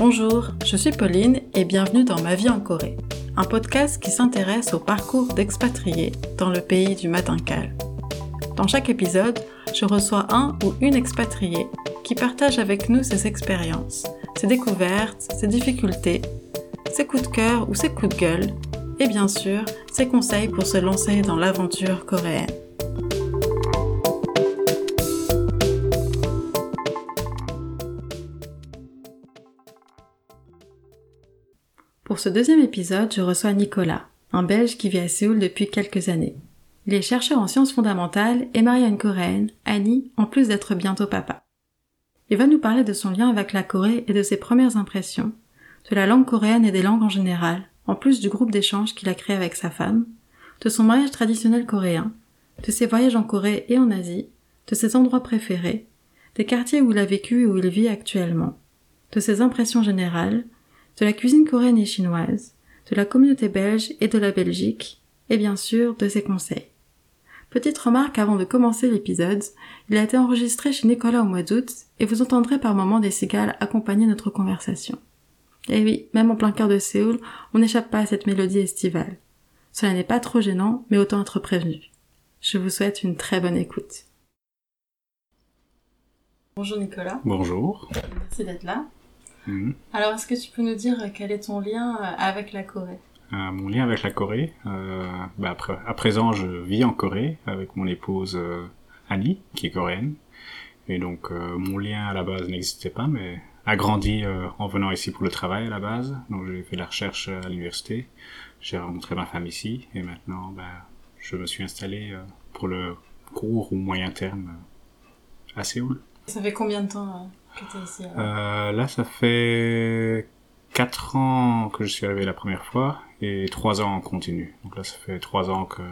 Bonjour, je suis Pauline et bienvenue dans Ma vie en Corée, un podcast qui s'intéresse au parcours d'expatriés dans le pays du matin calme. Dans chaque épisode, je reçois un ou une expatriée qui partage avec nous ses expériences, ses découvertes, ses difficultés, ses coups de cœur ou ses coups de gueule, et bien sûr, ses conseils pour se lancer dans l'aventure coréenne. Ce deuxième épisode, je reçois Nicolas, un Belge qui vit à Séoul depuis quelques années. Il est chercheur en sciences fondamentales et une Coréenne, Annie, en plus d'être bientôt papa. Il va nous parler de son lien avec la Corée et de ses premières impressions, de la langue coréenne et des langues en général, en plus du groupe d'échange qu'il a créé avec sa femme, de son mariage traditionnel coréen, de ses voyages en Corée et en Asie, de ses endroits préférés, des quartiers où il a vécu et où il vit actuellement, de ses impressions générales, de la cuisine coréenne et chinoise, de la communauté belge et de la Belgique, et bien sûr de ses conseils. Petite remarque avant de commencer l'épisode, il a été enregistré chez Nicolas au mois d'août et vous entendrez par moments des cigales accompagner notre conversation. Et oui, même en plein cœur de Séoul, on n'échappe pas à cette mélodie estivale. Cela n'est pas trop gênant, mais autant être prévenu. Je vous souhaite une très bonne écoute. Bonjour Nicolas. Bonjour. Merci d'être là. Mhm. Alors, est-ce que tu peux nous dire quel est ton lien euh, avec la Corée? Euh, mon lien avec la Corée, euh, bah, après- à présent je vis en Corée avec mon épouse euh, Annie, qui est coréenne. Et donc euh, mon lien à la base n'existait pas, mais a grandi euh, en venant ici pour le travail à la base. Donc j'ai fait de la recherche euh, à l'université, j'ai rencontré ma femme ici, et maintenant bah, je me suis installé euh, pour le court ou moyen terme euh, à Séoul. Ça fait combien de temps euh, ici Euh, là, ça fait quatre ans que je suis arrivé la première fois et trois ans en continu. Donc là, ça fait trois ans que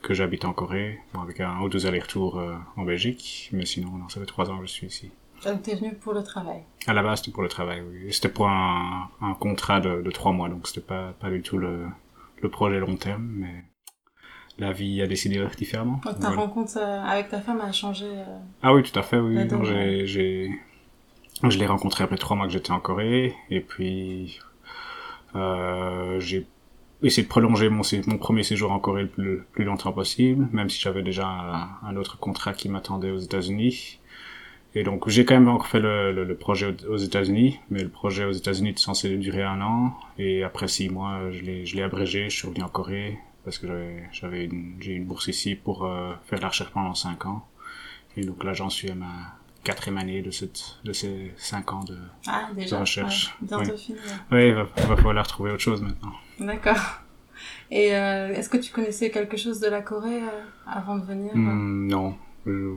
que j'habite en Corée, bon, avec un ou deux allers-retours euh, en Belgique, mais sinon, non, ça fait trois ans que je suis ici. Donc, tu es venu pour le travail. À la base, c'était pour le travail, oui. C'était pour un, un contrat de, de trois mois, donc c'était pas pas du tout le le projet long terme, mais la vie a décidé différemment. Donc, ta Voilà. rencontre euh, avec ta femme a changé. euh, Ah oui, tout à fait, oui. J'ai, je l'ai rencontré après trois mois que j'étais en Corée, et puis euh, j'ai essayé de prolonger mon, premier séjour en Corée le plus, longtemps possible, même si j'avais déjà un, autre contrat qui m'attendait aux États-Unis. Et donc j'ai quand même encore fait le, projet aux États-Unis, mais le projet aux États-Unis était censé durer un an, et après six mois, je l'ai, abrégé, je suis revenu en Corée parce que j'avais, j'ai une bourse ici pour euh, faire de la recherche pendant cinq ans. Et donc là, j'en suis à ma quatrième année de, cette, de ces cinq ans de... Ah, déjà. De recherche. ouais, bientôt Oui. fini. Oui, il va, falloir trouver autre chose maintenant. D'accord. Et euh, est-ce que tu connaissais quelque chose de la Corée euh, avant de venir Hmm, non, Euh,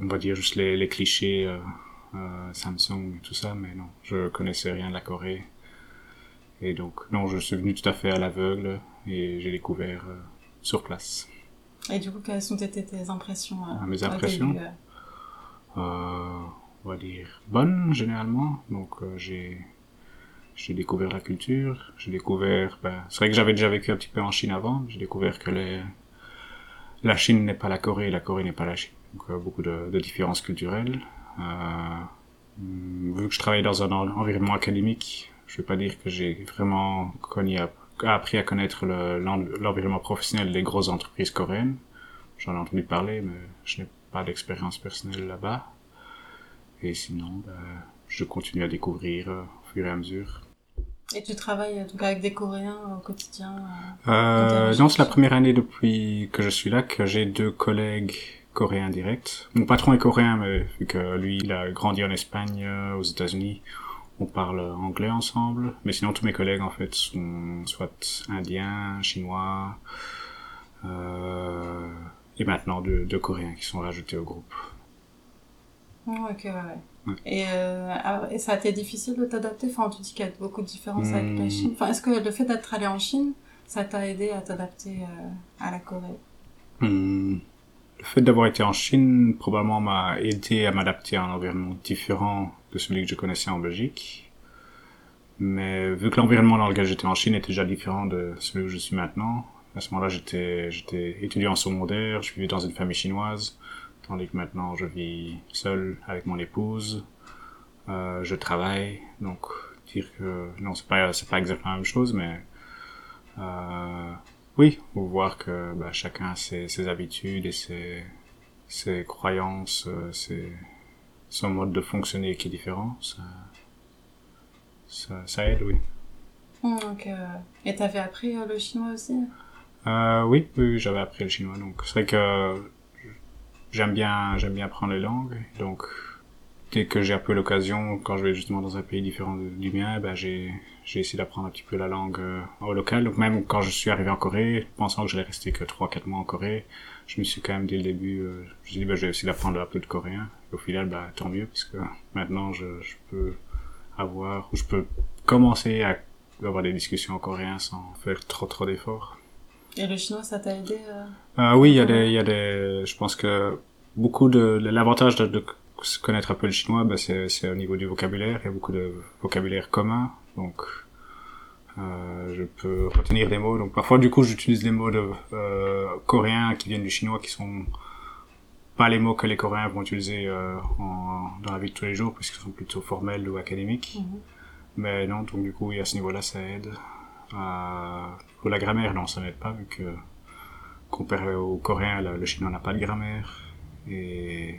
on va dire juste les, les clichés euh, euh, Samsung et tout ça, mais non, je connaissais rien de la Corée. Et donc, non, je suis venu tout à fait à l'aveugle et j'ai découvert euh, sur place. Et du coup, quelles sont tes, tes- impressions euh, Ah, mes impressions début, euh euh, on va dire bonne généralement. Donc euh, j'ai j'ai découvert la culture, j'ai découvert. Ben, c'est vrai que j'avais déjà vécu un petit peu en Chine avant. J'ai découvert que les, la Chine n'est pas la Corée, la Corée n'est pas la Chine. Donc euh, beaucoup de, de différences culturelles. Euh, vu que je travaille dans un en- environnement académique, je vais pas dire que j'ai vraiment connu appris à connaître le- l'en- l'environnement professionnel des grosses entreprises coréennes. J'en ai entendu parler, mais je n'ai pas d'expérience personnelle là-bas. Et sinon, ben, je continue à découvrir euh, au fur et à mesure. Et tu travailles euh, donc avec des Coréens euh, au quotidien euh, non, c'est la première année depuis que je suis là que j'ai deux collègues coréens directs. Mon patron est coréen, mais vu que lui, il a grandi en Espagne, aux États-Unis, on parle anglais ensemble. Mais sinon, tous mes collègues, en fait, sont soit indiens, chinois, euh, et maintenant deux, deux coréens qui sont rajoutés au groupe. Oh, ok, ouais, ouais. Ouais. Et, euh, ah, et ça a été difficile de t'adapter? Enfin, tu dis qu'il y a beaucoup de différences avec la Hmm. Chine. Enfin, est-ce que le fait d'être allé en Chine, ça t'a aidé à t'adapter euh, à la Corée? Hmm, Le fait d'avoir été en Chine probablement m'a aidé à m'adapter à un environnement différent de celui que je connaissais en Belgique. Mais vu que l'environnement dans lequel j'étais en Chine était déjà différent de celui où je suis maintenant, à ce moment-là j'étais j'étais étudiant en secondaire, je vivais dans une famille chinoise, tandis que maintenant je vis seul avec mon épouse. Euh, je travaille, donc dire que non, c'est pas c'est pas exactement la même chose, mais euh, oui, faut voir que bah, chacun a ses, ses habitudes et ses ses croyances, euh, ses son mode de fonctionner qui est différent. Ça ça, ça aide, oui. Donc, euh, et t'avais appris le chinois aussi? Euh, oui, oui, j'avais appris le chinois, donc c'est vrai que j'aime bien, j'aime bien apprendre les langues, donc dès que j'ai un peu l'occasion, quand je vais justement dans un pays différent du mien, ben j'ai, j'ai essayé d'apprendre un petit peu la langue euh, au local, donc même quand je suis arrivé en Corée, pensant que j'allais rester que 3-4 mois en Corée, je me suis quand même dès le début, euh, je me suis dit, ben je vais essayer d'apprendre un peu de coréen, et au final, ben tant mieux, puisque maintenant je, je peux avoir, ou je peux commencer à avoir des discussions en coréen sans faire trop trop d'efforts. Et le chinois, ça t'a aidé euh Euh, oui, il y a des, il y a des, je pense que beaucoup de, l'avantage de, de connaître un peu le chinois, bah, c'est, c'est au niveau du vocabulaire. Il y a beaucoup de vocabulaire commun, donc euh, je peux retenir des mots. Donc parfois, du coup, j'utilise des mots de euh, coréens qui viennent du chinois, qui sont pas les mots que les Coréens vont utiliser euh, en, dans la vie de tous les jours, puisqu'ils sont plutôt formels ou académiques. Mhm. Mais non, donc du coup, oui, à ce niveau-là, ça aide. Euh, pour la grammaire, non, ça n'aide pas, vu que comparé au coréen, le, le chinois n'a pas de grammaire. Et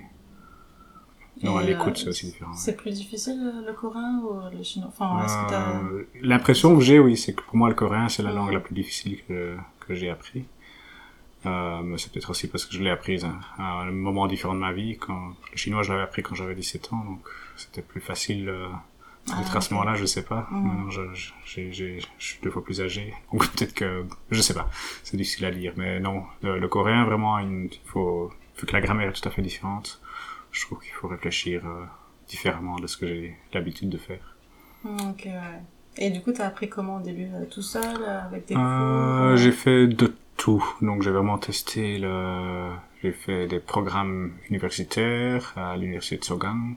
non, à l'écoute, euh, c'est aussi différent. C'est plus difficile euh, le coréen ou le chinois? Enfin, est-ce que t'as... Euh, L'impression que j'ai, oui, c'est que pour moi, le coréen, c'est la langue la plus difficile que, que j'ai appris. Euh, mais c'est peut-être aussi parce que je l'ai apprise à, à un moment différent de ma vie. Quand, le chinois, je l'avais appris quand j'avais 17 ans, donc c'était plus facile euh, d'être Ah, à ce moment-là, je sais pas. Mm. Maintenant, je, je, j'ai- je suis deux fois plus âgé, donc peut-être que, je sais pas, c'est difficile à dire. Mais non, le, le coréen, vraiment, il faut, vu que la grammaire est tout à fait différente, je trouve qu'il faut réfléchir euh, différemment de ce que j'ai l'habitude de faire. Hmm, Ok, ouais. Et du coup, t'as appris comment au début euh, Tout seul, euh, avec des Euh, cours j'ai fait de tout. Donc j'ai vraiment testé le. J'ai fait des programmes universitaires à l'université de Sogang.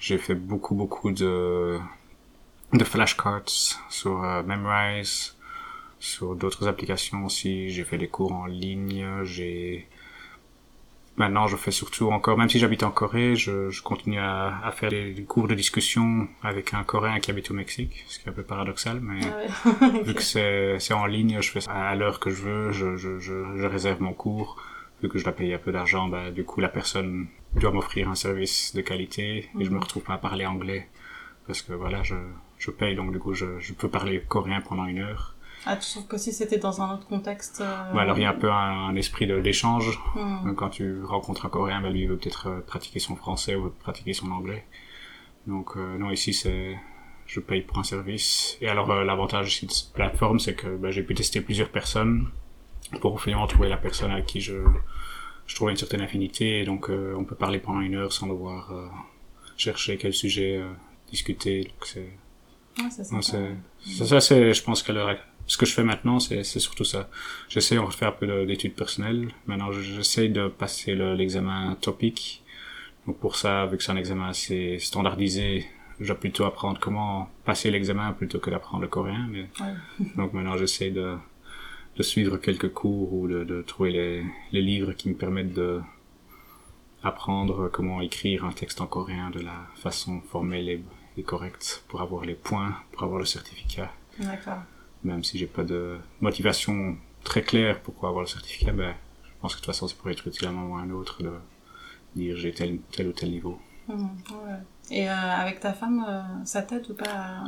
J'ai fait beaucoup beaucoup de de flashcards sur euh, Memrise, sur d'autres applications aussi. J'ai fait des cours en ligne. J'ai Maintenant, je fais surtout encore, même si j'habite en Corée, je, je continue à, à faire des, cours de discussion avec un Coréen qui habite au Mexique, ce qui est un peu paradoxal, mais Ah ouais. vu que c'est c'est en ligne, je fais ça à l'heure que je veux, je, je, je, je réserve mon cours. Vu que je dois payer un peu d'argent, bah, du coup, la personne doit m'offrir un service de qualité et je me retrouve pas à parler anglais. Parce que voilà, je, je paye, donc du coup, je, je peux parler coréen pendant une heure. Ah, tu trouves que si c'était dans un autre contexte... euh, Bah, alors, il y a un peu un, un esprit de- d'échange. Donc, Quand tu rencontres un coréen, bah, lui, il veut peut-être euh, pratiquer son français ou pratiquer son anglais. Donc, euh, non, ici, c'est, je paye pour un service. Et alors, euh, l'avantage de cette plateforme, c'est que bah, j'ai pu tester plusieurs personnes pour finalement trouver la personne à qui je, je trouvais une certaine affinité. Et donc, euh, on peut parler pendant une heure sans devoir euh, chercher quel sujet euh, discuter. Donc, c'est, non, sympa. c'est, c'est ça, c'est, je pense que le, ce que je fais maintenant, c'est, c'est surtout ça. J'essaie de faire un peu de- d'études personnelles. Maintenant, je- j'essaie de passer le- l'examen topic. Donc pour ça, vu que c'est un examen assez standardisé, je dois plutôt apprendre comment passer l'examen plutôt que d'apprendre le coréen. Mais, Ouais. donc maintenant, j'essaie de, de suivre quelques cours ou de, de trouver les, les livres qui me permettent de apprendre comment écrire un texte en coréen de la façon formelle et, et correcte pour avoir les points, pour avoir le certificat. D'accord. Même si j'ai pas de motivation très claire pour avoir le certificat, ben, je pense que de toute façon, c'est pour être utile à un moment ou à un autre de dire j'ai tel, tel ou tel niveau. Ouais. Et euh, avec ta femme, euh, ça t'aide ou pas.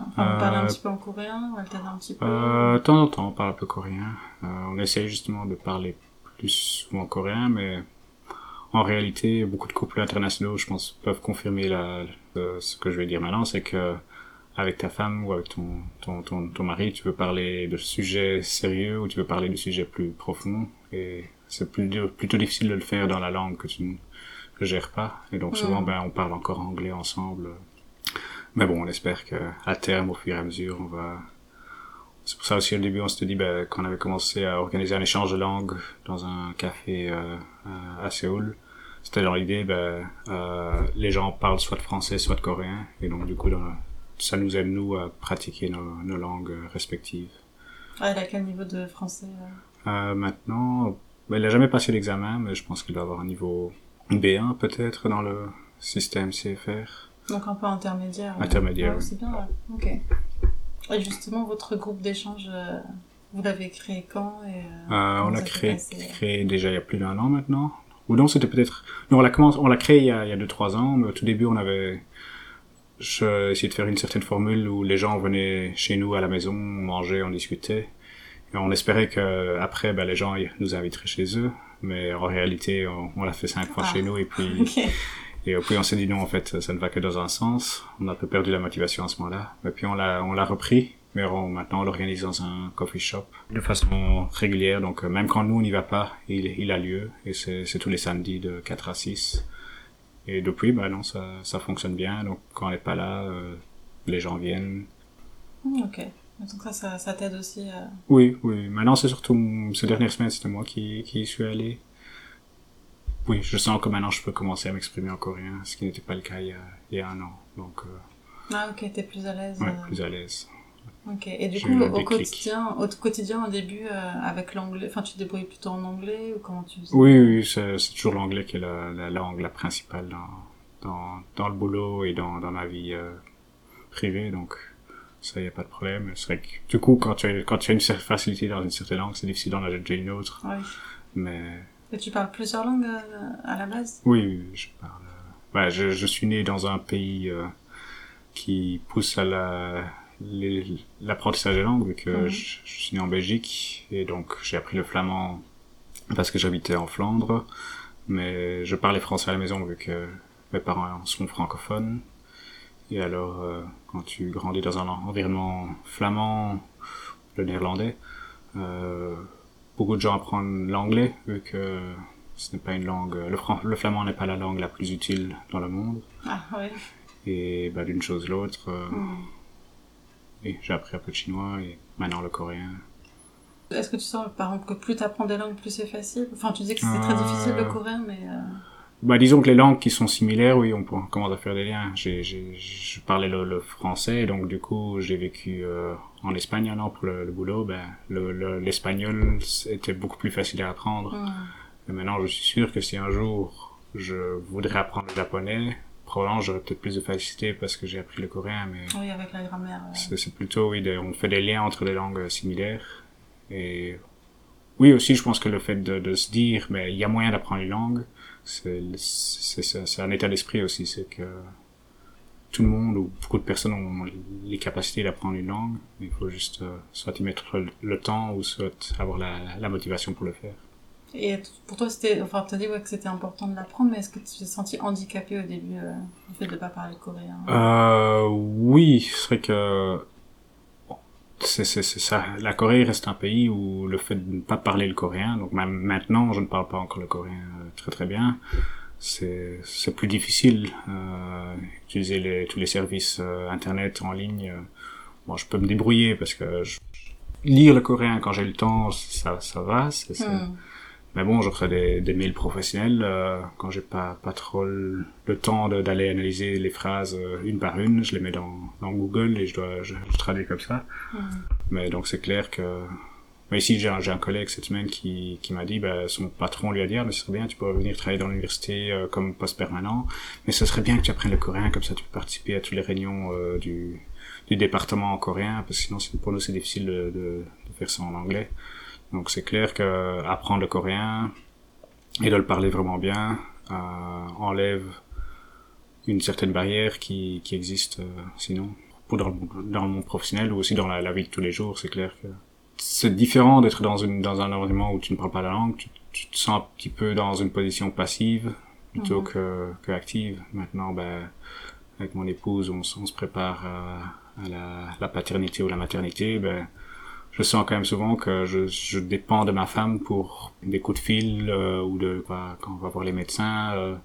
Enfin, vous Euh, parlez un petit peu en coréen ou elle t'aide un petit peu Euh, de temps en temps, on parle un peu coréen. Euh, on essaye justement de parler plus souvent coréen, mais en réalité, beaucoup de couples internationaux, je pense, peuvent confirmer la, le- ce que je vais dire maintenant, c'est que avec ta femme ou avec ton, ton, ton, ton mari, tu veux parler de sujets sérieux ou tu veux parler de sujets plus profonds, et c'est plus, plutôt difficile de le faire dans la langue que tu ne que gères pas. Et donc souvent, Mm. ben, on parle encore anglais ensemble. Mais bon, on espère que à terme, au fur et à mesure, on va c'est pour ça aussi au début on s'était dit ben, qu'on avait commencé à organiser un échange de langue dans un café euh, à- Séoul. C'était dans l'idée ben euh, les gens parlent soit de français soit de coréen et donc du coup dans- ça nous aide nous à pratiquer nos, nos langues respectives. Ah, elle a quel niveau de français euh? Maintenant, ben, il a jamais passé l'examen mais je pense qu'il doit avoir un niveau B1 peut-être dans le système CFR. Donc un peu intermédiaire. Intermédiaire. c'est bien, ouais. Ok. Et justement, votre groupe d'échange, euh, vous l'avez créé quand et, On l'a créé, créé déjà il y a plus d'un an maintenant. Ou non, c'était peut-être. Non, on l'a commencé, on l'a créé il y a, il y a deux trois ans, mais au tout début, on avait essayé de faire une certaine formule où les gens venaient chez nous à la maison, on mangeait, on discutait. On espérait que après, ben, les gens nous inviteraient chez eux, mais en réalité, on, l'a fait cinq fois ah. chez nous et puis. Et puis on s'est dit non, en fait, ça ne va que dans un sens. On a peu perdu la motivation à ce moment-là. Et puis on l'a, on l'a repris. Mais maintenant, on l'organise dans un coffee shop de façon régulière. Donc, euh, même quand nous, on n'y va pas, il, il a lieu. Et c'est, c'est tous les samedis de 4 à 6. Et depuis, bah non, ça, ça fonctionne bien. Donc, quand on n'est pas là, euh, les gens viennent. Hmm, ok. Donc ça, ça, ça t'aide aussi à... Oui, oui. Maintenant, c'est surtout... Ces dernières semaines, c'était moi qui, qui y suis allé. Oui, je sens que maintenant, je peux commencer à m'exprimer en coréen, ce qui n'était pas le cas il y a, il y a un an. Donc, euh... Ah, ok, t'es plus à l'aise. Ouais, plus à l'aise. Ok, et du coup, au quotidien, au quotidien, au début, euh, avec l'anglais, enfin, tu te débrouilles plutôt en anglais ou comment tu faisais? Oui, oui, c'est, toujours l'anglais qui est la, la, langue la principale dans, dans, dans le boulot et dans, dans ma vie euh, privée, donc ça, y a pas de problème. C'est vrai que, du coup, quand tu as, quand tu as une facilité dans une certaine langue, c'est difficile d'en ajouter une autre. Oui. Mais... Et tu parles plusieurs langues euh, à la base? Oui, je parle... Ouais, je, je suis né dans un pays qui pousse à la l'apprentissage des langues, vu que mhm. je, suis né en Belgique, et donc j'ai appris le flamand parce que j'habitais en Flandre, mais je parlais français à la maison vu que mes parents sont francophones. Et alors, euh, quand tu grandis dans un environnement flamand, le néerlandais, euh, beaucoup de gens apprennent l'anglais, vu que ce n'est pas une langue, le, le flamand n'est pas la langue la plus utile dans le monde. Ah, ouais. Et bah, d'une chose l'autre, euh. Et j'ai appris un peu de chinois et maintenant le coréen. Est-ce que tu sens, par exemple, que plus tu apprends des langues, plus c'est facile? Enfin, tu dis que c'est très difficile le euh. coréen, mais... Euh, bah, disons que les langues qui sont similaires, oui, on, commence à faire des liens. J'ai, j'ai, je parlais le, français, donc du coup, j'ai vécu euh, en Espagne un an pour le, boulot. Ben, le, l'espagnol était beaucoup plus facile à apprendre. Et maintenant, je suis sûr que si un jour je voudrais apprendre le japonais, probablement j'aurais peut-être plus de facilité parce que j'ai appris le coréen, mais... Oui, avec la grammaire. C'est plutôt, oui, on fait des liens entre les langues similaires. Et oui, aussi, je pense que le fait de, de se dire, mais il y a moyen d'apprendre une langue, c'est un état d'esprit aussi, c'est que tout le monde ou beaucoup de personnes ont les capacités d'apprendre une langue, il faut juste euh, soit y mettre le, temps ou soit avoir la, la motivation pour le faire. Et pour toi, c'était, enfin, tu as dit ouais, que c'était important de l'apprendre, mais est-ce que tu t'es senti handicapé au début, euh, du fait de ne pas parler coréen? Euh, Oui, c'est vrai que c'est, c'est, ça. La Corée reste un pays où le fait de ne pas parler le coréen, donc même maintenant, je ne parle pas encore le coréen euh, très très bien, c'est, c'est plus difficile. Euh, utiliser les, tous les services euh, internet en ligne, bon, je peux me débrouiller parce que je, lire le coréen quand j'ai le temps, ça, ça va. C'est, hmm. Mais bon, je reçois des, des mails professionnels euh, quand j'ai pas pas trop le, temps d'aller analyser les phrases euh, une par une. Je les mets dans, dans Google et je dois je, traduis comme ça. Mais donc c'est clair que mais ici j'ai un, un collègue cette semaine qui, qui m'a dit bah, son patron lui a dit ah, mais ce serait bien tu pourrais venir travailler dans l'université euh, comme poste permanent mais ce serait bien que tu apprennes le coréen comme ça tu peux participer à toutes les réunions du du département en coréen parce que sinon pour nous c'est difficile de, de, de faire ça en anglais. Donc c'est clair que apprendre le coréen et de le parler vraiment bien euh, enlève une certaine barrière qui, qui existe euh, sinon pour dans le, dans le monde professionnel ou aussi dans la, vie de tous les jours c'est clair que c'est différent d'être dans une dans un environnement où tu ne parles pas la langue tu, tu te sens un petit peu dans une position passive plutôt que, que active. Maintenant ben avec mon épouse on, on se prépare à, à la, la paternité ou la maternité ben je sens quand même souvent que je, je dépends de ma femme pour des coups de fil euh, ou de quand on va voir les médecins. Euh,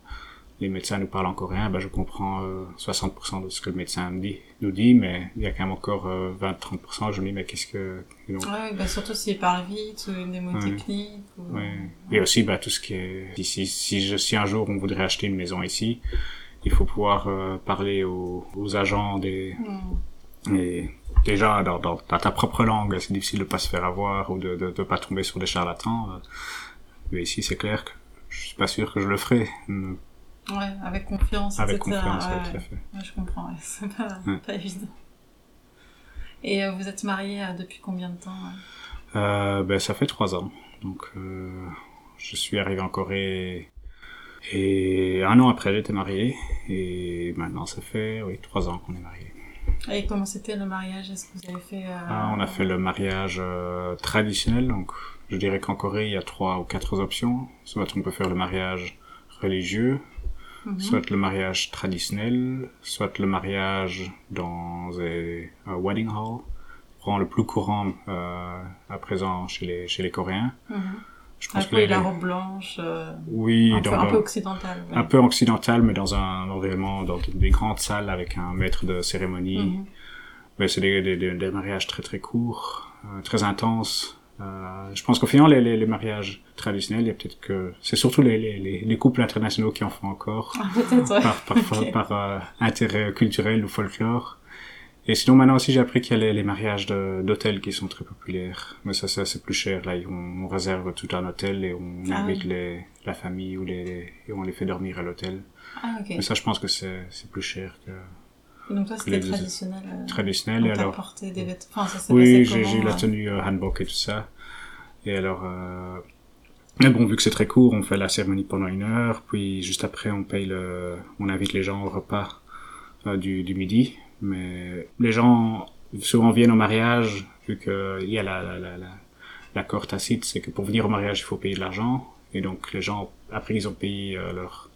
les médecins nous parlent en coréen, ben je comprends 60% euh, de ce que le médecin me dit, nous dit, mais il y a quand même encore 20-30%, je me dis, mais qu'est-ce que... Donc... Ouais, bah surtout s'il parle vite, ou des mots techniques. Ou... Ouais. Et aussi, bah, tout ce qui est... Si, si, je, si un jour on voudrait acheter une maison ici, il faut pouvoir parler aux, aux agents des... Hmm. Et déjà dans, dans, ta propre langue, c'est difficile de pas se faire avoir ou de, de, de pas tomber sur des charlatans. Euh. Mais ici, c'est clair que je suis pas sûr que je le ferai. Ouais, avec confiance, avec etc. confiance, Ouais, ouais, tout à fait. Ouais, je comprends, c'est pas, évident. Et euh, vous êtes mariés euh, depuis combien de temps Euh, ben, ça fait trois ans. Donc, euh, je suis arrivé en Corée et un an après, j'étais marié. Et maintenant, ça fait, oui, trois ans qu'on est mariés. Et comment c'était le mariage? Est-ce que vous avez fait... euh, Ah, on a fait le mariage euh, traditionnel. Donc, je dirais qu'en Corée, il y a trois ou quatre options. Soit on peut faire le mariage religieux, mhm. soit le mariage traditionnel, soit le mariage dans un, wedding hall, le plus courant euh, à présent chez les, chez les Coréens. Mhm. Je pense Un que peu les- la robe blanche, euh, oui, un, peu, un peu occidental. ouais. un peu occidental, mais dans un environnement, dans des grandes salles avec un maître de cérémonie. Mhm. Mais c'est des, des, des, mariages très très courts, euh, très intenses. Euh, je pense qu'au final, les, les, les mariages traditionnels, il y a peut-être que c'est surtout les, les, les, les couples internationaux qui en font encore. Ah, par, par, par euh, intérêt culturel ou folklore. Et sinon, maintenant aussi, j'ai appris qu'il y a les, les mariages d'hôtels qui sont très populaires. Mais ça, c'est plus cher. Là, on, on réserve tout un hôtel et on Ah invite oui. les, la famille ou les, et on les fait dormir à l'hôtel. Ah, ok. Mais ça, je pense que c'est plus cher que Et donc toi, c'était traditionnel. euh, traditionnel. on Et alors, porté des vêtements. Enfin, ça s'est oui, j'ai eu la euh, tenue euh, hanbok et tout ça. Et alors, mais bon, vu que c'est très court, on fait la cérémonie pendant une heure, puis juste après, on paye le, on invite les gens au repas du, du midi. Mais les gens souvent viennent au mariage, vu que il y a la, la, la, la, l'accord tacite, c'est que pour venir au mariage, il faut payer de l'argent. Et donc, les gens, après qu'ils ont payé euh, leur,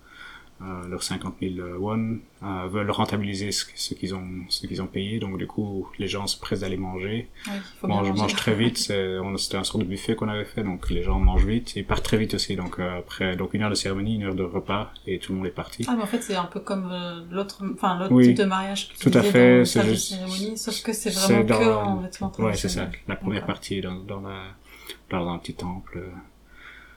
leurs 50 000 won, euh, veulent rentabiliser ce, ce qu'ils ont, ce qu'ils ont payé. Donc, du coup, les gens se pressent d'aller manger Oui, faut mange, manger. mange très vite. C'était un sort de buffet qu'on avait fait, donc les gens mangent vite et partent très vite aussi. Donc euh, après, donc une heure de cérémonie, une heure de repas et tout le monde est parti. Ah, mais en fait, c'est un peu comme euh, l'autre, enfin, l'autre Oui. type de mariage que tu Tout à fait, c'est juste- cérémonie, sauf que c'est vraiment que dans- en vêtements ouais, c'est ça. La première partie est dans, dans la dans un petit temple.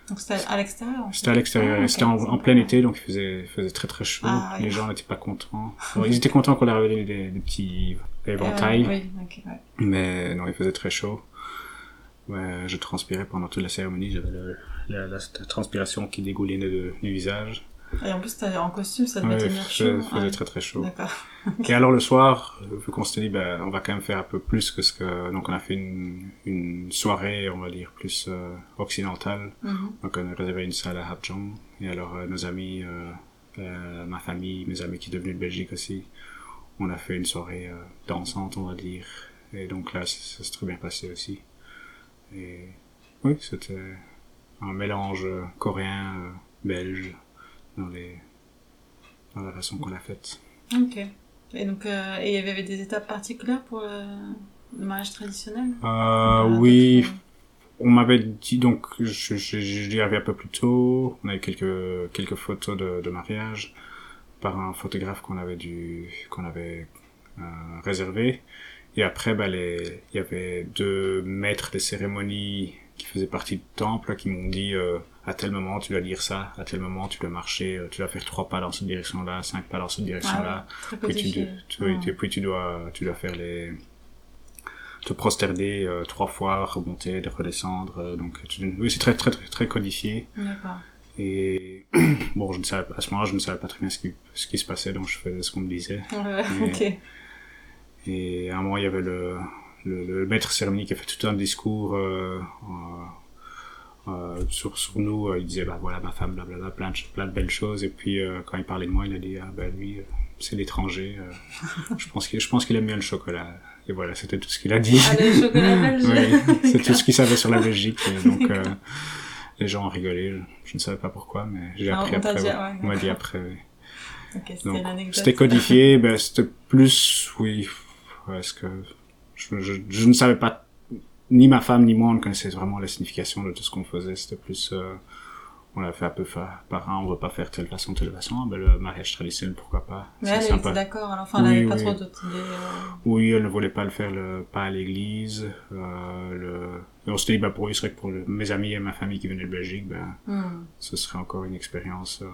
Donc c'était à l'extérieur. C'était à l'extérieur, Ah, c'était en, plein été, donc il faisait, il faisait très très chaud. Ah, oui. Les gens n'étaient pas contents. Bon, ils étaient contents qu'on leur avait donné des, des petits éventails, Euh, oui, ouais. mais non, il faisait très chaud. Ouais, je transpirais pendant toute la cérémonie, j'avais la, la transpiration qui dégoulinait de- du visage. Et en plus, t'as en costume, ça devait Ouais, tenir faisait, chaud. faisait Ah, très très chaud. D'accord. Et alors le soir, vu qu'on s'était dit, ben, on va quand même faire un peu plus que ce que... Donc on a fait une, une soirée, on va dire, plus euh, occidentale. Mhm. Donc on a réservé une salle à Hapjeong. Et alors euh, nos amis, euh, euh, ma famille, mes amis qui sont devenus de Belgique aussi, on a fait une soirée euh, dansante, on va dire. Et donc là, ça, ça s'est très bien passé aussi. Et oui, c'était un mélange coréen, euh, belge, dans les dans la façon qu'on l'a faite. Ok. Et donc, euh, et il y avait des étapes particulières pour le, le mariage traditionnel? Euh, Euh, oui, on m'avait dit donc, je, je, l'y avais un peu plus tôt. On avait quelques quelques photos de, de mariage par un photographe qu'on avait dû qu'on avait euh, réservé. Et après, bah, les, il y avait deux maîtres des cérémonies qui faisaient partie du temple qui m'ont dit euh, à tel moment tu dois dire ça, à tel moment tu dois marcher, euh, tu dois faire trois pas dans cette direction-là, cinq pas dans cette direction-là. Ah, Puis tu, tu, Ah. tu- puis tu dois, tu dois faire les, te prosterner euh, trois fois, remonter, redescendre. euh, donc, tu- oui, c'est très, très, très, très codifié. D'accord. Et bon, je ne savais, pas- à ce moment-là, je ne savais pas très bien ce qui, ce qui se passait, donc je faisais ce qu'on me disait. Ouais, ouais, Mais- ok. Et à un moment, il y avait le, le, le maître cérémonie qui a fait tout un discours euh, euh, euh, sur, sur nous. Euh, Il disait, bah voilà, ma femme, blablabla, plein de, plein de belles choses. Et puis, euh, quand il parlait de moi, il a dit, ah ben lui, euh, c'est l'étranger. euh, je pense qu'il je pense qu'il aime bien le chocolat. Et voilà, c'était tout ce qu'il a dit. Ah, le chocolat belge Oui, c'est tout ce qu'il savait sur la Belgique. Et donc, euh, les gens ont rigolé. Je, je ne savais pas pourquoi, mais j'ai Ah, appris on après. dit, ouais. ouais, on m'a dit après, oui. Ok, c'était Donc, l'anecdote. c'était codifié, ben, c'était plus, oui, est-ce que, je, je, je ne savais pas, ni ma femme, ni moi, on ne connaissait vraiment la signification de tout ce qu'on faisait, c'était plus, euh, on l'a fait un peu par un, on veut pas faire telle façon, telle façon, Ah, ben, le mariage traditionnel, pourquoi pas? Mais elle, sympa. était d'accord, enfin, elle Oui, avait pas oui. trop d'autres idées. euh, Oui, elle ne voulait pas le faire le pas à l'église. Euh, le... et on s'était dit, bah, pour lui, c'est vrai que pour le- mes amis et ma famille qui venaient de Belgique, ben, hmm. ce serait encore une expérience euh,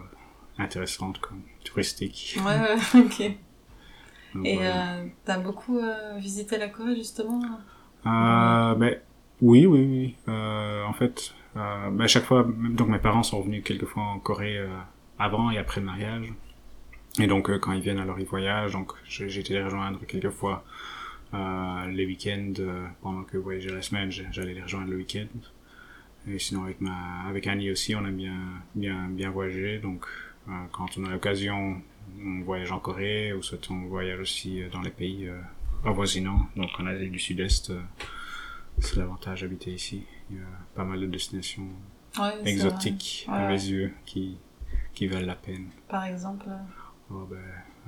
intéressante, comme touristique. Ouais, ouais, ok. Donc, Et voilà. euh, t'as beaucoup euh, visité la Corée, justement? Euh, ben, oui, oui, oui. Euh, en fait, euh, ben, à chaque fois, donc mes parents sont revenus quelques fois en Corée euh, avant et après le mariage. Et donc, quand ils viennent, alors ils voyagent. Donc, j'ai été les rejoindre quelquefois euh, les week-ends, pendant que voyageais la semaine, j'allais les rejoindre le week-end. Et sinon, avec ma, avec Annie aussi, on aime bien, bien, bien voyager. Donc, quand on a l'occasion, on voyage en Corée, ou soit on voyage aussi dans les pays avoisinants, donc en Asie du Sud-Est. c'est l'avantage d'habiter ici. Il y a pas mal de destinations exotiques à mes yeux qui, qui valent la peine. Par exemple oh, ben,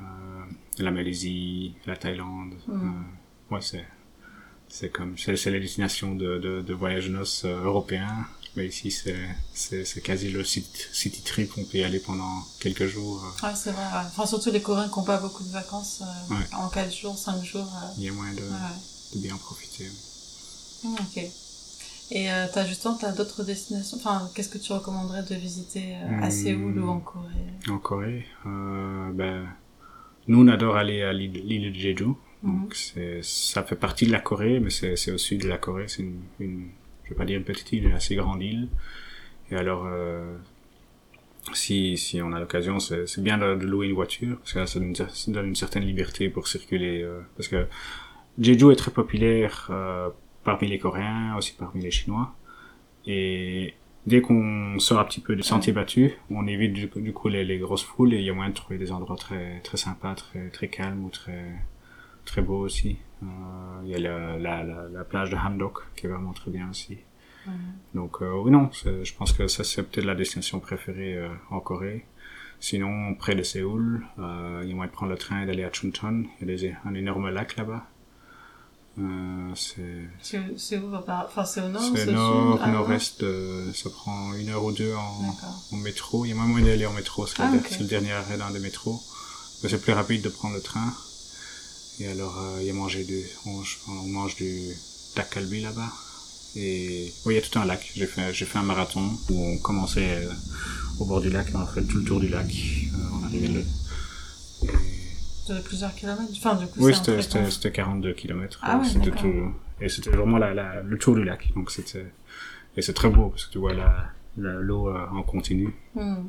euh, La Malaisie, la Thaïlande. Hmm. Euh, ouais, c'est, c'est comme, c'est, c'est les destinations de, de, de voyage noces euh, européens. Mais ici, c'est, quasi le city, city trip. On peut y aller pendant quelques jours. Ouais, c'est vrai. Enfin, surtout les Coréens qui n'ont pas beaucoup de vacances. En 4 jours, 5 jours. Il y a moyen de, de bien profiter. Hmm, ok. Et euh, t'as justement as d'autres destinations. Enfin, qu'est-ce que tu recommanderais de visiter euh, à Séoul ou en Corée? En Corée, euh, ben, nous on adore aller à l'île de Jeju. Donc c'est, ça fait partie de la Corée, mais c'est, c'est au sud de la Corée. C'est une, une, vais pas dire une petite île, une assez grande île. Et alors, euh, si, si on a l'occasion, c'est, bien de, louer une voiture parce que ça donne, ça donne une certaine liberté pour circuler. Euh, parce que Jeju est très populaire euh, parmi les Coréens, aussi parmi les Chinois. Et dès qu'on sort un petit peu du sentier battu, on évite du, coup les, les, grosses foules et il y a moyen de trouver des endroits très très sympas, très très calmes ou très très beaux aussi. Euh, il y a la, la, la, plage de Hamdok qui est vraiment très bien aussi. Donc euh, oui non, je pense que ça c'est peut-être la destination préférée euh, en Corée. Sinon, près de Séoul, euh, il y a moyen de prendre le train et d'aller à Chuncheon. Il y a un énorme lac là-bas. Euh, c'est où enfin c'est au nord c'est au nord ah, nord-est euh, ça prend une heure ou deux en, en métro il y a même moyen d'aller en métro c'est ah, le, dernier arrêt d'un des métros c'est plus rapide de prendre le train et alors euh, il y a mangé du on, on mange du takalbi là-bas et oui il y a tout un lac j'ai fait j'ai fait un marathon où on commençait euh, au bord du lac et on a fait tout le tour du lac euh, on arrivait là de plusieurs kilomètres? Enfin, du coup, Oui, c'était 42 kilomètres. Ah ouais, c'était tout... Et c'était vraiment la, la, le tour du lac. Donc c'était... Et c'est très beau parce que tu vois l'eau la, l'eau euh, en continu. Hmm.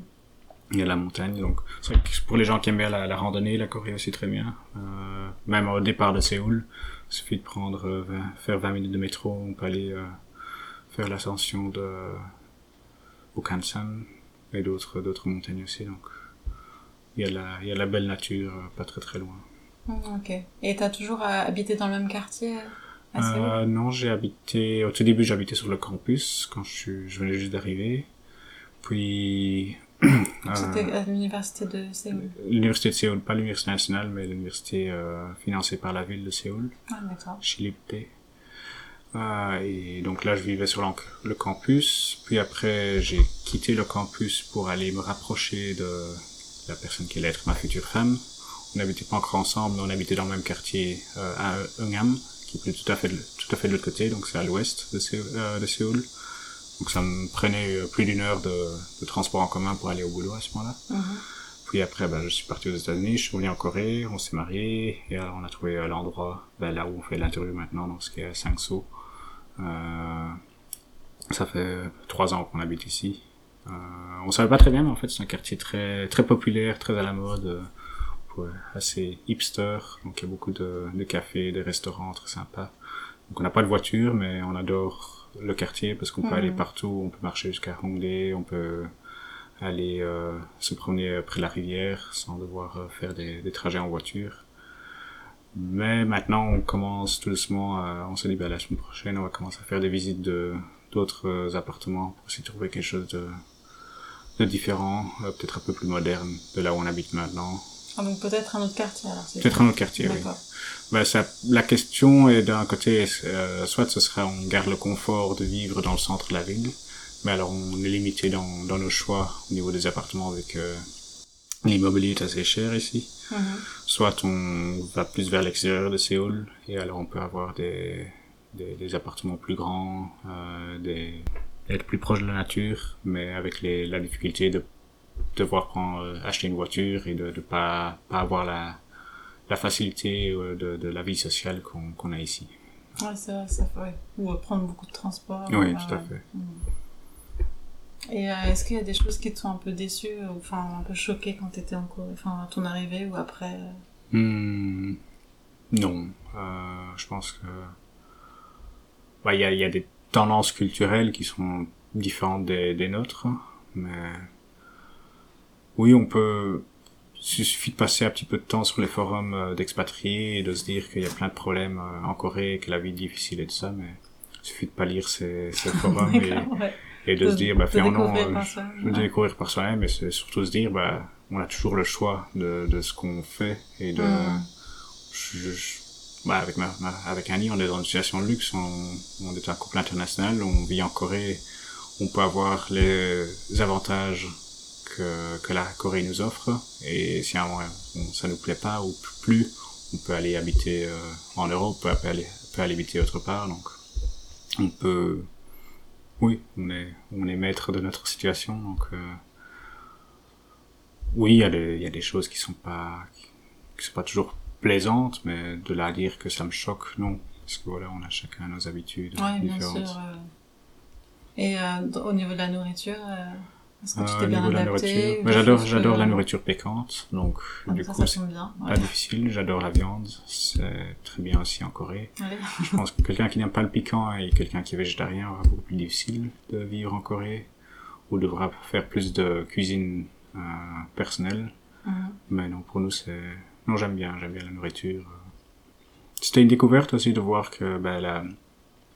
Il y a la montagne. Donc c'est vrai que pour les gens qui aiment bien la, la randonnée, la Corée aussi très bien. Euh, même au départ de Séoul, il suffit de prendre, euh, faire 20 minutes de métro. On peut aller euh, faire l'ascension de Bukansan et d'autres d'autres montagnes aussi. Donc il y a la, il y a la belle nature, pas très très loin. Hmm, ok. Et t'as toujours habité dans le même quartier euh, Non, j'ai habité, au tout début j'habitais sur le campus, quand je, je venais juste d'arriver. Puis... C'était à l'université de Séoul L'université de Séoul, pas l'université nationale, mais l'université euh, financée par la ville de Séoul. Ah, d'accord. Chilipte. Euh, et donc là, je vivais sur le campus. Puis après, j'ai quitté le campus pour aller me rapprocher de la personne qui allait être ma future femme. On n'habitait pas encore ensemble, mais on habitait dans le même quartier euh, à Eungam, qui est tout à fait de, tout à fait de l'autre côté, donc c'est à l'ouest de, Séoul, euh, de Séoul. Donc ça me prenait euh, plus d'une heure de, de, transport en commun pour aller au boulot à ce moment-là. Mm-hmm. Puis après, ben, je suis parti aux États-Unis, je suis revenu en Corée, on s'est mariés, et alors on a trouvé euh, l'endroit, ben, là où on fait l'interview maintenant, donc ce qui est à Sangso. Euh, ça fait trois ans qu'on habite ici. Euh, on savait pas très bien, mais en fait, c'est un quartier très très populaire, très à la mode, euh, assez hipster. Donc il y a beaucoup de, de cafés, de restaurants très sympas. Donc on n'a pas de voiture, mais on adore le quartier parce qu'on peut aller partout. On peut marcher jusqu'à Hongdae, on peut aller euh, se promener près de la rivière sans devoir euh, faire des, des, trajets en voiture. Mais maintenant, on commence tout doucement, à, on se dit, bah, la semaine prochaine, on va commencer à faire des visites de d'autres appartements pour essayer de trouver quelque chose de de différent, euh, peut-être un peu plus moderne de là où on habite maintenant. Ah, donc peut-être un autre quartier alors. Peut-être un autre quartier, oui. Bah, ça, la question est d'un côté, euh, soit ce sera on garde le confort de vivre dans le centre de la ville, mais alors on est limité dans, dans nos choix au niveau des appartements avec euh, l'immobilier est assez cher ici. Mm-hmm. Soit on va plus vers l'extérieur de Séoul et alors on peut avoir des, des, des appartements plus grands, euh, des être plus proche de la nature, mais avec les, la difficulté de devoir prendre, euh, acheter une voiture et de ne pas, pas avoir la, la facilité euh, de, de la vie sociale qu'on a ici. Ouais, ça fait, ou prendre beaucoup de transport. Oui, tout à fait. Mm. Et euh, est-ce qu'il y a des choses qui te sont un peu déçues, ou enfin un peu choquées quand tu étais en Corée, enfin à ton arrivée ou après hmm, Non, je pense que bah, il y, a, y a des tendances culturelles qui sont différentes des, des nôtres, mais oui, on peut il suffit de passer un petit peu de temps sur les forums euh, d'expatriés et de se dire qu'il y a plein de problèmes euh, en Corée, que la vie est difficile et tout ça, mais il suffit de pas lire ces, ces forums et, et, de, se dire, bah, finalement, euh, je veux découvrir par soi-même, mais c'est surtout se dire, bah, on a toujours le choix de, de ce qu'on fait et de, mm. je, bah, avec ma, avec Annie, on est dans une situation de luxe, on, on est un couple international, on vit en Corée, on peut avoir les avantages que, que la Corée nous offre. Et si un moment ça nous plaît pas ou plus, on peut aller habiter euh, en Europe, on peut aller, peut aller habiter autre part. Donc, on peut, oui, on est, on est maître de notre situation. Donc, euh, oui, il y a des, il y a des choses qui sont pas, qui sont pas toujours plaisantes, mais de là à dire que ça me choque, non. Parce que voilà, on a chacun nos habitudes ouais, différentes. Bien sûr, euh. Et au niveau de la nourriture, est-ce que tu t'es bien adapté J'adore, j'adore la nourriture piquante, donc ah, du ça, coup, c'est bien. pas difficile. J'adore la viande, c'est très bien aussi en Corée. Je pense que quelqu'un qui n'aime pas le piquant et quelqu'un qui est végétarien aura beaucoup plus difficile de vivre en Corée, ou devra faire plus de cuisine euh, personnelle. Mhm. Mais non, pour nous, c'est non, j'aime bien, j'aime bien la nourriture. C'était une découverte aussi de voir que ben, la,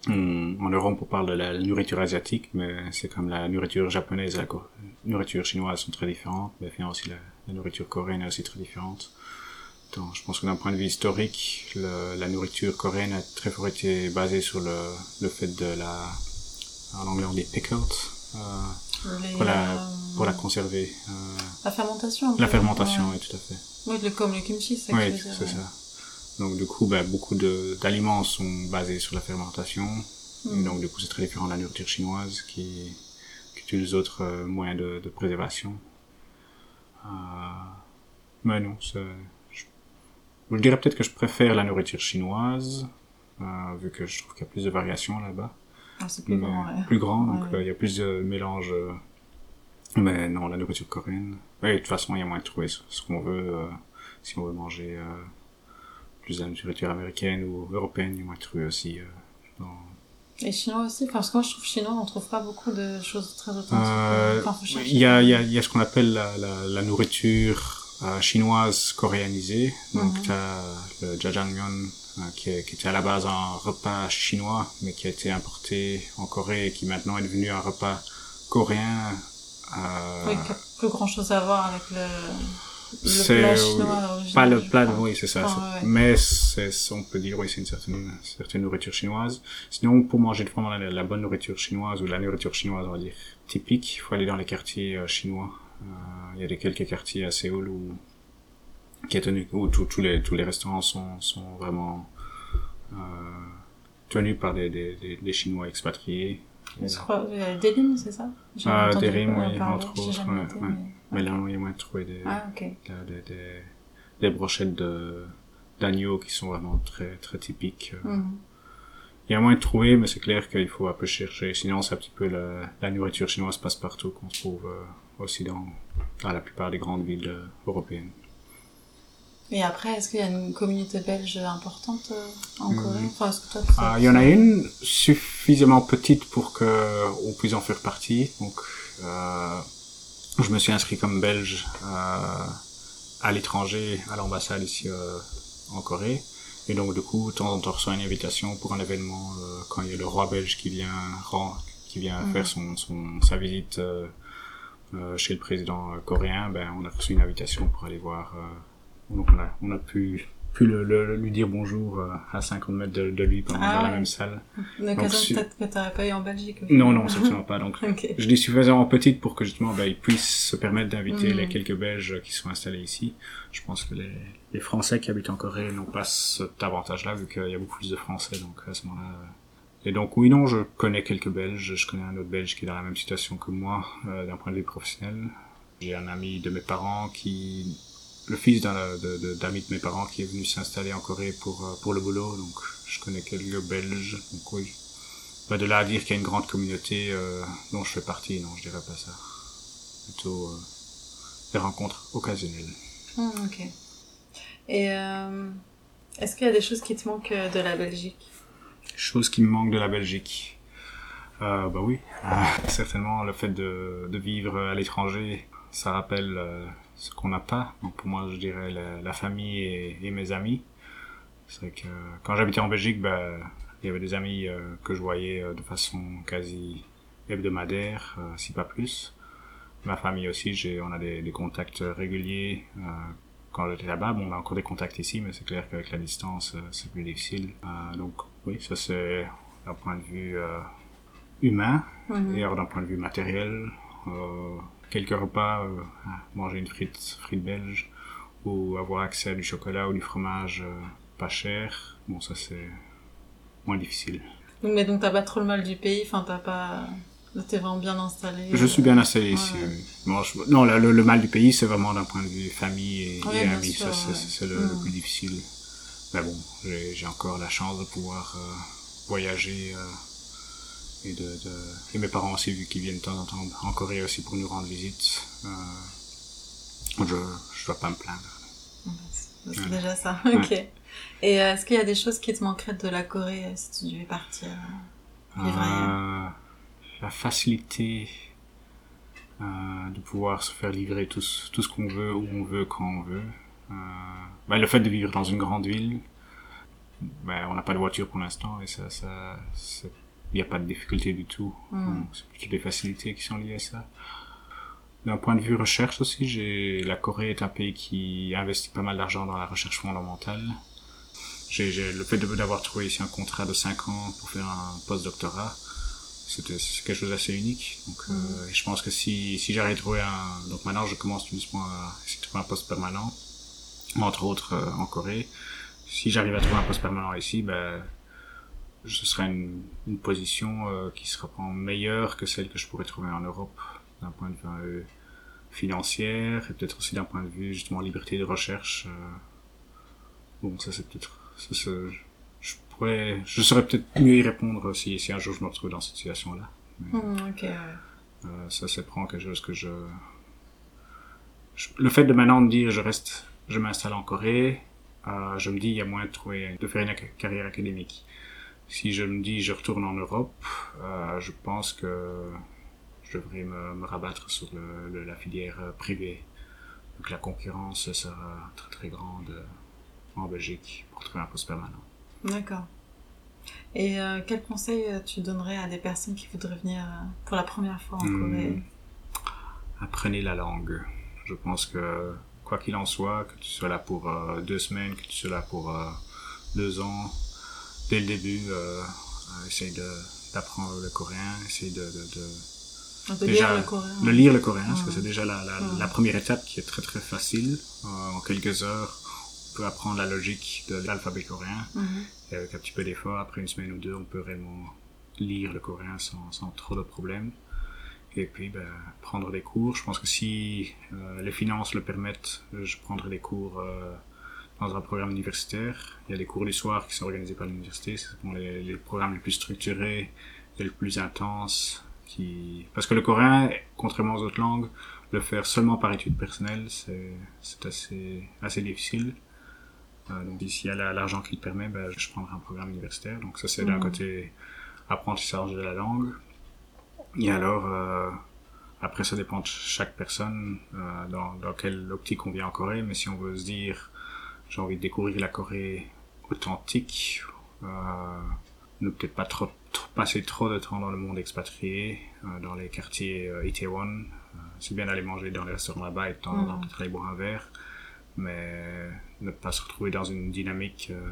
en Europe, on parle de la nourriture asiatique, mais c'est comme la nourriture japonaise et la nourriture chinoise sont très différentes, mais finalement aussi la, nourriture coréenne est aussi très différente. Donc, je pense que d'un point de vue historique, la nourriture coréenne a très fort été basée sur le, le fait de la, en anglais on dit pickled, euh, pour, la, euh, pour la conserver. Euh, la fermentation. La fermentation, oui, tout à fait. Oui, comme le kimchi, c'est Oui, c'est ça. Donc du coup, bah, beaucoup d'aliments sont basés sur la fermentation. Donc du coup, c'est très différent de la nourriture chinoise qui, qui utilise d'autres euh, moyens de, de préservation. Euh, mais non, je, je dirais peut-être que je préfère la nourriture chinoise, euh, vu que je trouve qu'il y a plus de variations là-bas. Ah, c'est plus grand, ouais. Plus grand, donc euh, il y a plus de mélange. Euh, mais non, la nourriture coréenne. Ouais, de toute façon, il y a moyen de trouver ce, ce qu'on veut si on veut manger plus la nourriture américaine ou européenne, ils vont être aussi. Euh, dans... Et chinois aussi Parce que moi, je trouve chinois, on trouve pas beaucoup de choses très authentiques. Euh, il y, a, y, a, y a ce qu'on appelle la, la, la nourriture euh, chinoise coréanisée. Donc, mm -hmm. tu as le jajangmyeon, euh, qui, est, qui était à la base un repas chinois, mais qui a été importé en Corée et qui maintenant est devenu un repas coréen. Euh... Oui, qui a plus grand chose à voir avec le c'est pas le plat, oui, c'est ça. Mais c'est, on peut dire, oui, c'est une certaine, certaine nourriture chinoise. Sinon, pour manger vraiment la, la, bonne nourriture chinoise ou la nourriture chinoise, on va dire typique, il faut aller dans les quartiers euh, chinois. Euh, il y a des quelques quartiers à Séoul où qui est tenu, où tous les tous les restaurants sont sont vraiment euh, tenus par des, des, des, Chinois expatriés. Je crois, euh, des rimes, c'est ça? Ah, des rimes, oui, entre autres. Mais là, il y a trouver des, ah, des, des, des, brochettes de, d'agneau qui sont vraiment très, très typiques. Euh. Mhm. Il y a moyen de trouver, mais c'est clair qu'il faut un peu chercher. Sinon, c'est un petit peu la, la nourriture chinoise passe partout qu'on trouve euh, aussi dans, dans la plupart des grandes villes euh, européennes. Et après, est-ce qu'il y a une communauté belge importante en mhm. Corée? Enfin, que toi, ah, Il y en a une suffisamment petite pour que on puisse en faire partie. Donc, euh, je me suis inscrit comme belge euh, à l'étranger, à l'ambassade ici euh, en Corée. Et donc du coup, de temps en temps, on reçoit une invitation pour un événement euh, quand il y a le roi belge qui vient qui vient mhm. faire son, son, sa visite chez le président coréen. Ben, on a reçu une invitation pour aller voir. donc on a, on a pu pu le, le, lui dire bonjour euh, à 50 mètres de, de lui pendant ah, dans la même salle. Une occasion peut-être que t'aurais pas eu en Belgique. Non, non, certainement pas. Donc, okay. je dis suffisamment petite pour que justement, bah, ils puissent se permettre d'inviter mm. les quelques Belges qui sont installés ici. Je pense que les, les Français qui habitent en Corée n'ont pas cet avantage-là, vu qu'il y a beaucoup plus de Français, donc à ce moment-là. Et donc, oui, non, je connais quelques Belges. Je connais un autre Belge qui est dans la même situation que moi, euh, d'un point de vue professionnel. J'ai un ami de mes parents qui le fils d'un d'ami de, de, mes parents qui est venu s'installer en Corée pour euh, pour le boulot donc je connais quelques Belges donc oui bah, de là à dire qu'il y a une grande communauté euh, dont je fais partie, non, je dirais pas ça. Plutôt euh, des rencontres occasionnelles. Hmm, ok. Et euh, est-ce qu'il y a des choses qui te manquent euh, de la Belgique? Chose qui me manque de la Belgique. Euh, bah oui, certainement le fait de, de vivre à l'étranger, ça rappelle euh, ce qu'on n'a pas. Donc pour moi, je dirais la, la famille et, et, mes amis. C'est vrai que quand j'habitais en Belgique, bah, il y avait des amis euh, que je voyais euh, de façon quasi hebdomadaire, euh, si pas plus. Ma famille aussi, j'ai, on a des, des contacts réguliers. Euh, quand j'étais là-bas, bon, on a encore des contacts ici, mais c'est clair qu'avec la distance, euh, c'est plus difficile. Euh, donc oui, ça c'est d'un point de vue euh, humain. Mhm. Et alors d'un point de vue matériel, euh, quelques repas, euh, manger une frite, frite belge, ou avoir accès à du chocolat ou du fromage euh, pas cher, bon ça c'est moins difficile. Donc, Mais donc t'as pas trop le mal du pays, enfin t'as pas... T'es vraiment bien installé Je suis bien installé Ouais, ici. ouais. oui. Bon, je- non, le, le- le mal du pays, c'est vraiment d'un point de vue famille et, Ouais, et amis. sûr, ça, c'est ouais. c'est le, le Mm. plus difficile. Mais bon, j'ai j'ai encore la chance de pouvoir euh, voyager. Et, de, de- et mes parents aussi, vu qu'ils viennent de temps en temps en Corée aussi pour nous rendre visite. Euh, je je dois pas me plaindre. C'est c'est Ouais. déjà ça, Ouais. ok. Et euh, est-ce qu'il y a des choses qui te manqueraient de la Corée euh, si tu devais partir vivre ailleurs la facilité euh, de pouvoir se faire livrer tout, ce- tout ce qu'on veut, où on veut, quand on veut. Euh, bah, le fait de vivre dans une grande ville, bah, on n'a pas de voiture pour l'instant et ça, ça, c'est- il n'y a pas de difficulté du tout. Mm. Donc, C'est plutôt des facilités qui sont liées à ça. D'un point de vue recherche aussi, j'ai la Corée est un pays qui investit pas mal d'argent dans la recherche fondamentale. J'ai j'ai- le fait d'avoir trouvé ici un contrat de 5 ans pour faire un post-doctorat, c'était c'est quelque chose d'assez unique. Donc, euh, et je pense que si, si j'arrive à trouver un... Donc maintenant, je commence tout doucement à essayer de trouver un poste permanent, entre autres euh, en Corée. Si j'arrive à trouver un poste permanent ici, ben, ce sera une, une position euh, qui sera probablement meilleure que celle que je pourrais trouver en Europe, d'un point de vue euh, financier, et peut-être aussi d'un point de vue justement liberté de recherche. euh. Bon, ça c'est peut-être... je pourrais... Je saurais peut-être mieux y répondre si, si un jour je me retrouve dans cette situation-là. Hmm, Ok, ouais. Euh, ça, c'est vraiment quelque chose que je... je- Le fait de maintenant me dire je reste, je m'installe en Corée, euh, je me dis il y a moyen de trouver, de faire une carrière académique. Si je me dis je retourne en Europe, euh, je pense que je devrais me, me rabattre sur le, le- la filière euh, privée. Donc la concurrence sera très très grande euh, en Belgique pour trouver un poste permanent. D'accord. Et euh, quel conseil tu donnerais à des personnes qui voudraient venir pour la première fois en Hmm. Corée? Apprenez la langue. Je pense que quoi qu'il en soit, que tu sois là pour euh, deux semaines, que tu sois là pour deux ans, dès le début, euh, euh, essaye de- d'apprendre le coréen, essaye de, de, de, De Déjà, lire le coréen de lire le coréen, parce que c'est déjà la, la, la première étape qui est très très facile. Euh, en quelques heures, on peut apprendre la logique de l'alphabet coréen. Mhm. Et avec un petit peu d'effort, après une semaine ou deux, on peut vraiment lire le coréen sans, sans trop de problèmes. Et puis, ben, prendre des cours. Je pense que si euh, les finances le permettent, je prendrai des cours euh, dans un programme universitaire. Il y a des cours du soir qui sont organisés par l'université. Ce sont les, les programmes les plus structurés et les plus intenses. Qui... Parce que le coréen, contrairement aux autres langues, le faire seulement par étude personnelle, c'est c'est assez, assez difficile. Euh, donc s'il y a la- l'argent qui le permet, ben, je prendrai un programme universitaire. Donc ça c'est d'un Mhm. côté apprentissage de la langue. Et alors, euh, après ça dépend de chaque personne euh, dans, dans quelle optique on vient en Corée. Mais si on veut se dire, j'ai envie de découvrir la Corée authentique, euh, ne peut-être pas trop, trop- passer trop de temps dans le monde expatrié, euh, dans les quartiers euh, Itaewon. Euh, c'est bien d'aller manger dans les restaurants là-bas et de temps en temps peut-être aller boire un verre mais ne pas se retrouver dans une dynamique euh,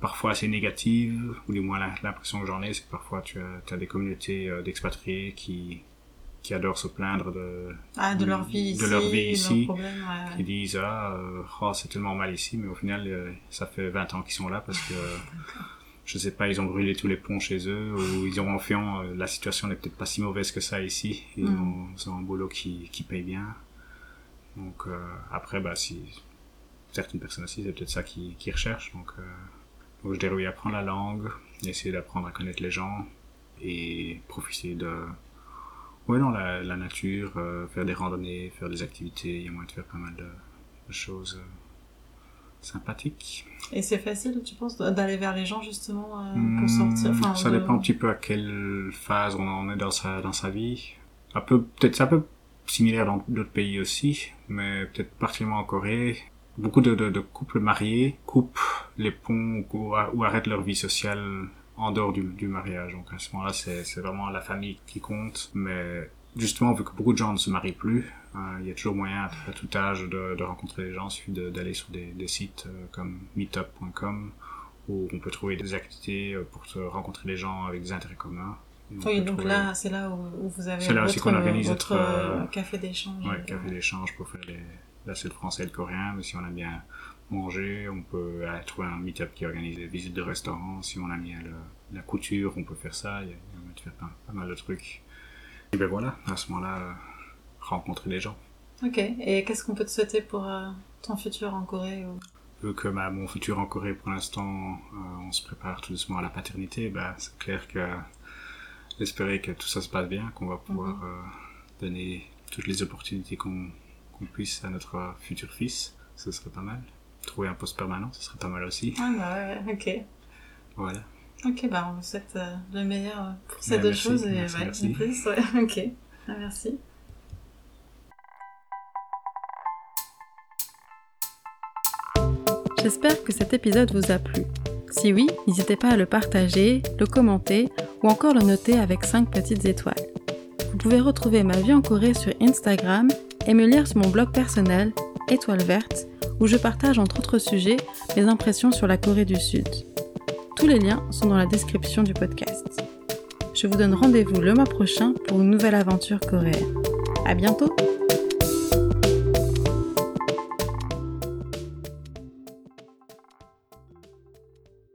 parfois assez négative, ou du moins l'impression que j'en ai, c'est que parfois tu as, as des communautés d'expatriés qui, qui adorent se plaindre de, Ah, de leur vie De ici, leur vie ouais, qui disent ah euh, oh, c'est tellement mal ici, mais au final euh, ça fait 20 ans qu'ils sont là parce que je sais pas, ils ont brûlé tous les ponts chez eux ou ils ont confiant, euh, la situation n'est peut-être pas si mauvaise que ça ici. Ils, Mm. ont, ils ont un boulot qui, qui paye bien. Donc euh, après, bah si certaines personnes aussi, c'est peut-être ça qu'ils qui recherchent. Donc, euh, donc je dirais oui, apprendre la langue, essayer d'apprendre à connaître les gens et profiter de ouais non la, la nature euh, faire des randonnées faire des activités il y a moyen de faire pas mal de, de choses euh, sympathiques. Et c'est facile, tu penses, d'aller vers les gens justement euh, pour sortir Hmm, enfin, ça de- dépend un petit peu à quelle phase on en est dans sa dans sa vie. Un peu peut-être c'est un peu similaire dans d'autres pays aussi mais peut-être particulièrement en Corée. Beaucoup de, de, de couples mariés coupent les ponts ou, ou arrêtent leur vie sociale en dehors du, du mariage donc à ce moment-là c'est c'est vraiment la famille qui compte mais justement vu que beaucoup de gens ne se marient plus euh, il y a toujours moyen à, à tout âge de, de rencontrer les gens il suffit de- d'aller sur des, des sites euh, comme meetup.com où on peut trouver des activités euh, pour se rencontrer les gens avec des intérêts communs. Oui, donc trouver- là, c'est là où, où vous avez C'est là aussi votre, qu'on organise votre notre, euh, café d'échange. Ouais, café d'échange pour faire les... Là, c'est le français et le coréen, mais si on aime bien manger, on peut aller trouver un meet-up qui organise des visites de restaurants. Si on aime bien le- la couture, on peut faire ça. Il y a, il y a de faire pas, pas mal de trucs. Et ben voilà, à ce moment-là, euh, rencontrer les gens. Ok, et qu'est-ce qu'on peut te souhaiter pour euh, ton futur en Corée ou- Vu que bah, mon futur en Corée, pour l'instant, euh, on se prépare tout doucement à la paternité, bah, c'est clair que j'espérais que tout ça se passe bien, qu'on va pouvoir Mhm. euh, donner toutes les opportunités qu'on qu'on puisse à notre futur fils. Ce serait pas mal. Trouver un poste permanent, ce serait pas mal aussi. Ah bah ouais, ok. Voilà. Ok, bah on vous souhaite euh, le meilleur pour ces Ouais, deux merci, choses et merci, ouais, merci. en plus, ouais, ok. Ah, merci. J'espère que cet épisode vous a plu. Si oui, n'hésitez pas à le partager, le commenter ou encore le noter avec 5 petites étoiles. Vous pouvez retrouver ma vie en Corée sur Instagram et me lire sur mon blog personnel, Étoile Verte, où je partage entre autres sujets mes impressions sur la Corée du Sud. Tous les liens sont dans la description du podcast. Je vous donne rendez-vous le mois prochain pour une nouvelle aventure coréenne. À bientôt!